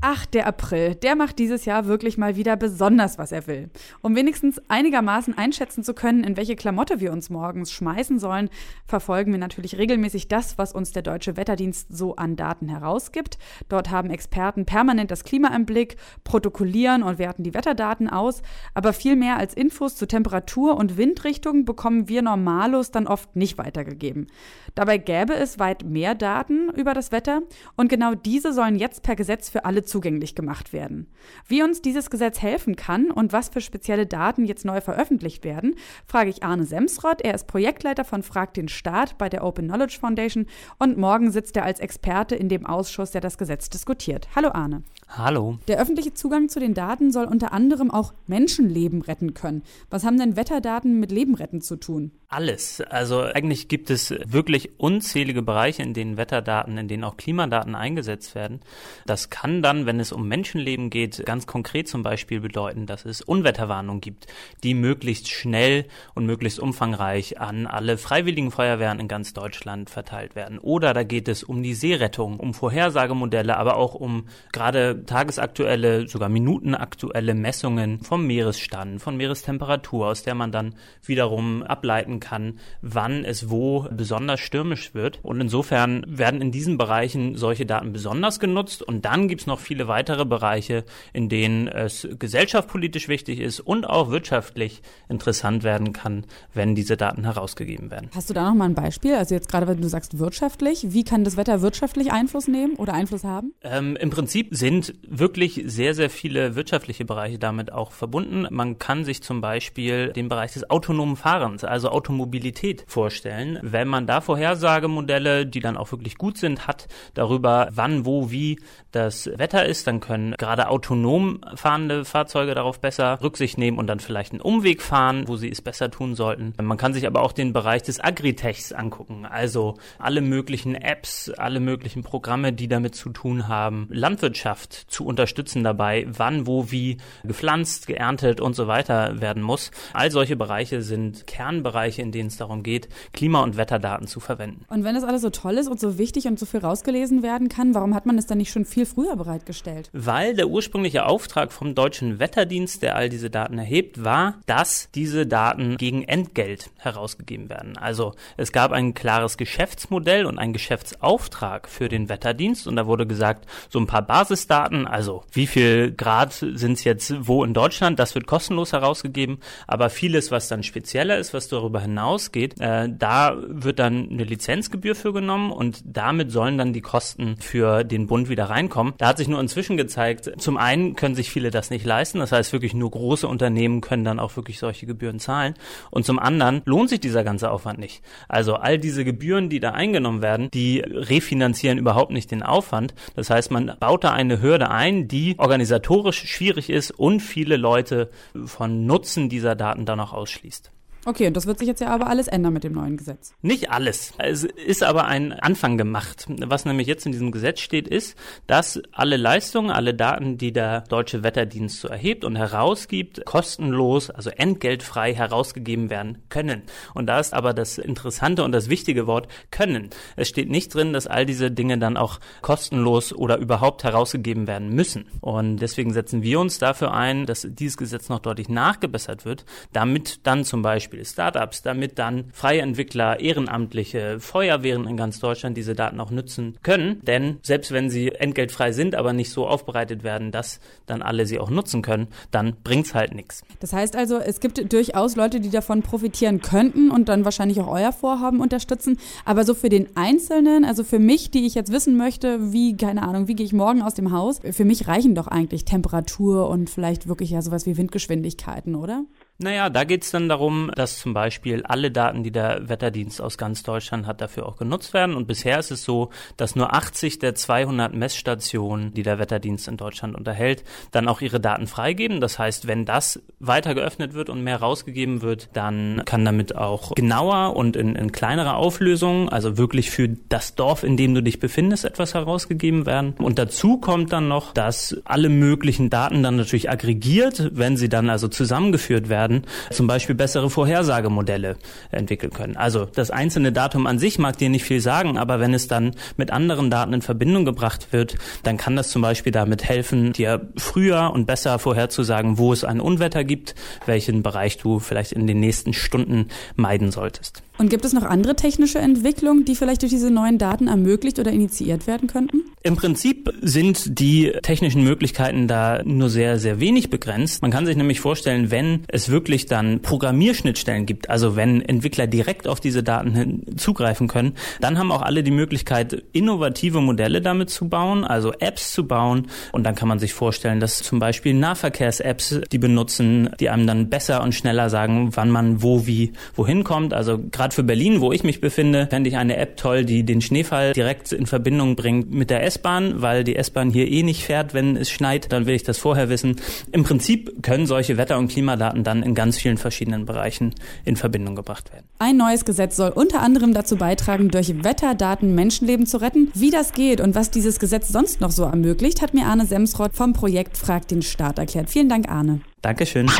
Ach, der April, der macht dieses Jahr wirklich mal wieder besonders, was er will. Um wenigstens einigermaßen einschätzen zu können, in welche Klamotte wir uns morgens schmeißen sollen, verfolgen wir natürlich regelmäßig das, was uns der Deutsche Wetterdienst so an Daten herausgibt. Dort haben Experten permanent das Klima im Blick, protokollieren und werten die Wetterdaten aus. Aber viel mehr als Infos zu Temperatur und Windrichtung bekommen wir Normalos dann oft nicht weitergegeben. Dabei gäbe es weit mehr Daten über das Wetter und genau diese sollen jetzt per Gesetz für alle zugänglich gemacht werden. Wie uns dieses Gesetz helfen kann und was für spezielle Daten jetzt neu veröffentlicht werden, frage ich Arne Semsrott. Er ist Projektleiter von Frag den Staat bei der Open Knowledge Foundation und morgen sitzt er als Experte in dem Ausschuss, der das Gesetz diskutiert. Hallo Arne. Hallo. Der öffentliche Zugang zu den Daten soll unter anderem auch Menschenleben retten können. Was haben denn Wetterdaten mit Leben retten zu tun? Alles. Also eigentlich gibt es wirklich unzählige Bereiche, in denen Wetterdaten, in denen auch Klimadaten eingesetzt werden. Das kann dann, wenn es um Menschenleben geht, ganz konkret zum Beispiel bedeuten, dass es Unwetterwarnungen gibt, die möglichst schnell und möglichst umfangreich an alle freiwilligen Feuerwehren in ganz Deutschland verteilt werden. Oder da geht es um die Seerettung, um Vorhersagemodelle, aber auch um gerade tagesaktuelle, sogar minutenaktuelle Messungen vom Meeresstand, von Meerestemperatur, aus der man dann wiederum ableiten kann, wann es wo besonders stürmisch wird. Und insofern werden in diesen Bereichen solche Daten besonders genutzt. Und dann gibt es noch viele weitere Bereiche, in denen es gesellschaftspolitisch wichtig ist und auch wirtschaftlich interessant werden kann, wenn diese Daten herausgegeben werden. Hast du da noch mal ein Beispiel? Also jetzt gerade, wenn du sagst wirtschaftlich, wie kann das Wetter wirtschaftlich Einfluss nehmen oder Einfluss haben? Ähm, Im Prinzip sind wirklich sehr, sehr viele wirtschaftliche Bereiche damit auch verbunden. Man kann sich zum Beispiel den Bereich des autonomen Fahrens, also Automobilität vorstellen. Wenn man da Vorhersagemodelle, die dann auch wirklich gut sind, hat darüber, wann, wo, wie das Wetter ist, dann können gerade autonom fahrende Fahrzeuge darauf besser Rücksicht nehmen und dann vielleicht einen Umweg fahren, wo sie es besser tun sollten. Man kann sich aber auch den Bereich des Agritechs angucken, also alle möglichen Apps, alle möglichen Programme, die damit zu tun haben, Landwirtschaft zu unterstützen dabei, wann, wo, wie gepflanzt, geerntet und so weiter werden muss. All solche Bereiche sind Kernbereiche Bereiche, in denen es darum geht, Klima- und Wetterdaten zu verwenden. Und wenn das alles so toll ist und so wichtig und so viel rausgelesen werden kann, warum hat man es dann nicht schon viel früher bereitgestellt? Weil der ursprüngliche Auftrag vom Deutschen Wetterdienst, der all diese Daten erhebt, war, dass diese Daten gegen Entgelt herausgegeben werden. Also es gab ein klares Geschäftsmodell und einen Geschäftsauftrag für den Wetterdienst und da wurde gesagt, so ein paar Basisdaten, also wie viel Grad sind es jetzt wo in Deutschland, das wird kostenlos herausgegeben, aber vieles, was dann spezieller ist, was darüber hinausgeht, äh, da wird dann eine Lizenzgebühr für genommen und damit sollen dann die Kosten für den Bund wieder reinkommen. Da hat sich nur inzwischen gezeigt, zum einen können sich viele das nicht leisten, das heißt wirklich nur große Unternehmen können dann auch wirklich solche Gebühren zahlen und zum anderen lohnt sich dieser ganze Aufwand nicht. Also all diese Gebühren, die da eingenommen werden, die refinanzieren überhaupt nicht den Aufwand. Das heißt, man baut da eine Hürde ein, die organisatorisch schwierig ist und viele Leute von Nutzen dieser Daten dann auch ausschließt. Okay, und das wird sich jetzt ja aber alles ändern mit dem neuen Gesetz. Nicht alles. Es ist aber ein Anfang gemacht. Was nämlich jetzt in diesem Gesetz steht, ist, dass alle Leistungen, alle Daten, die der Deutsche Wetterdienst so erhebt und herausgibt, kostenlos, also entgeltfrei herausgegeben werden können. Und da ist aber das interessante und das wichtige Wort können. Es steht nicht drin, dass all diese Dinge dann auch kostenlos oder überhaupt herausgegeben werden müssen. Und deswegen setzen wir uns dafür ein, dass dieses Gesetz noch deutlich nachgebessert wird, damit dann zum Beispiel Beispiel Startups, damit dann freie Entwickler, Ehrenamtliche, Feuerwehren in ganz Deutschland diese Daten auch nutzen können. Denn selbst wenn sie entgeltfrei sind, aber nicht so aufbereitet werden, dass dann alle sie auch nutzen können, dann bringt's halt nichts. Das heißt also, es gibt durchaus Leute, die davon profitieren könnten und dann wahrscheinlich auch euer Vorhaben unterstützen. Aber so für den Einzelnen, also für mich, die ich jetzt wissen möchte, wie, keine Ahnung, wie gehe ich morgen aus dem Haus, für mich reichen doch eigentlich Temperatur und vielleicht wirklich ja sowas wie Windgeschwindigkeiten, oder? Naja, da geht's dann darum, dass zum Beispiel alle Daten, die der Wetterdienst aus ganz Deutschland hat, dafür auch genutzt werden. Und bisher ist es so, dass nur 80 der 200 Messstationen, die der Wetterdienst in Deutschland unterhält, dann auch ihre Daten freigeben. Das heißt, wenn das weiter geöffnet wird und mehr rausgegeben wird, dann kann damit auch genauer und in, in kleinerer Auflösung, also wirklich für das Dorf, in dem du dich befindest, etwas herausgegeben werden. Und dazu kommt dann noch, dass alle möglichen Daten dann natürlich aggregiert, wenn sie dann also zusammengeführt werden, werden, zum Beispiel bessere Vorhersagemodelle entwickeln können. Also das einzelne Datum an sich mag dir nicht viel sagen, aber wenn es dann mit anderen Daten in Verbindung gebracht wird, dann kann das zum Beispiel damit helfen, dir früher und besser vorherzusagen, wo es ein Unwetter gibt, welchen Bereich du vielleicht in den nächsten Stunden meiden solltest. Und gibt es noch andere technische Entwicklungen, die vielleicht durch diese neuen Daten ermöglicht oder initiiert werden könnten? Im Prinzip sind die technischen Möglichkeiten da nur sehr, sehr wenig begrenzt. Man kann sich nämlich vorstellen, wenn es wirklich dann Programmierschnittstellen gibt, also wenn Entwickler direkt auf diese Daten zugreifen können, dann haben auch alle die Möglichkeit, innovative Modelle damit zu bauen, also Apps zu bauen. Und dann kann man sich vorstellen, dass zum Beispiel Nahverkehrs-Apps die benutzen, die einem dann besser und schneller sagen, wann man wo, wie, wohin kommt. Also gerade für Berlin, wo ich mich befinde, fände ich eine App toll, die den Schneefall direkt in Verbindung bringt mit der S-Bahn, weil die S-Bahn hier eh nicht fährt, wenn es schneit. Dann will ich das vorher wissen. Im Prinzip können solche Wetter- und Klimadaten dann in ganz vielen verschiedenen Bereichen in Verbindung gebracht werden. Ein neues Gesetz soll unter anderem dazu beitragen, durch Wetterdaten Menschenleben zu retten. Wie das geht und was dieses Gesetz sonst noch so ermöglicht, hat mir Arne Semsrott vom Projekt Frag den Staat erklärt. Vielen Dank, Arne. Dankeschön.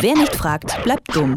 Wer nicht fragt, bleibt dumm.